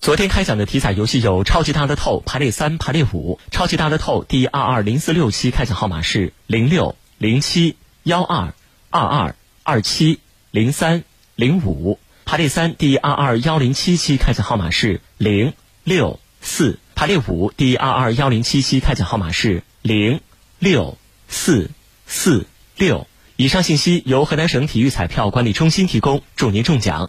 昨天开奖的体彩游戏有超级大乐透排列三排列五超级大乐透第二二零四六期开奖号码是零六零七幺二二二二七零三零五排列三第二二幺零七期开奖号码是零六四排列五第二二幺零七期开奖号码是零六四四六。以上信息由河南省体育彩票管理中心提供祝您中奖。